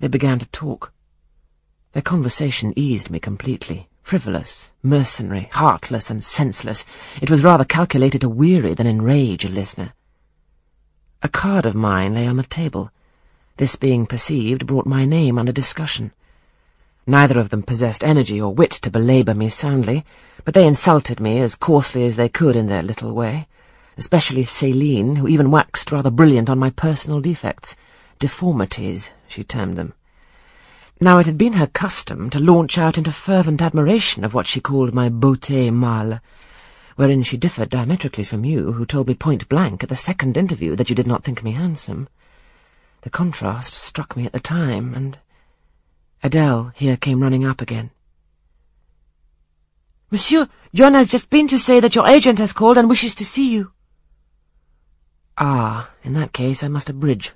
They began to talk. Their conversation eased me completely. Frivolous, mercenary, heartless, and senseless, it was rather calculated to weary than enrage a listener. A card of mine lay on the table. This being perceived brought my name under discussion. Neither of them possessed energy or wit to belabour me soundly, but they insulted me as coarsely as they could in their little way, especially Céline, who even waxed rather brilliant on my personal defects. Deformities, she termed them. Now it had been her custom to launch out into fervent admiration of what she called my beauté mâle, wherein she differed diametrically from you, who told me point blank at the second interview that you did not think me handsome. The contrast struck me at the time, and Adele here came running up again. Monsieur, John has just been to say that your agent has called and wishes to see you. Ah, in that case I must abridge.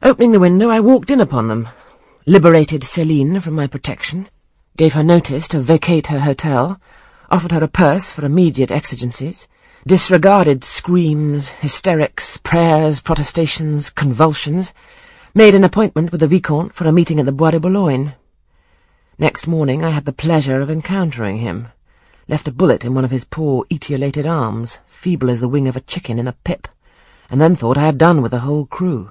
Opening the window, I walked in upon them, liberated Céline from my protection, gave her notice to vacate her hotel, offered her a purse for immediate exigencies, disregarded screams, hysterics, prayers, protestations, convulsions, made an appointment with the Vicomte for a meeting at the Bois de Boulogne. Next morning I had the pleasure of encountering him, left a bullet in one of his poor etiolated arms, feeble as the wing of a chicken in a pip, and then thought I had done with the whole crew.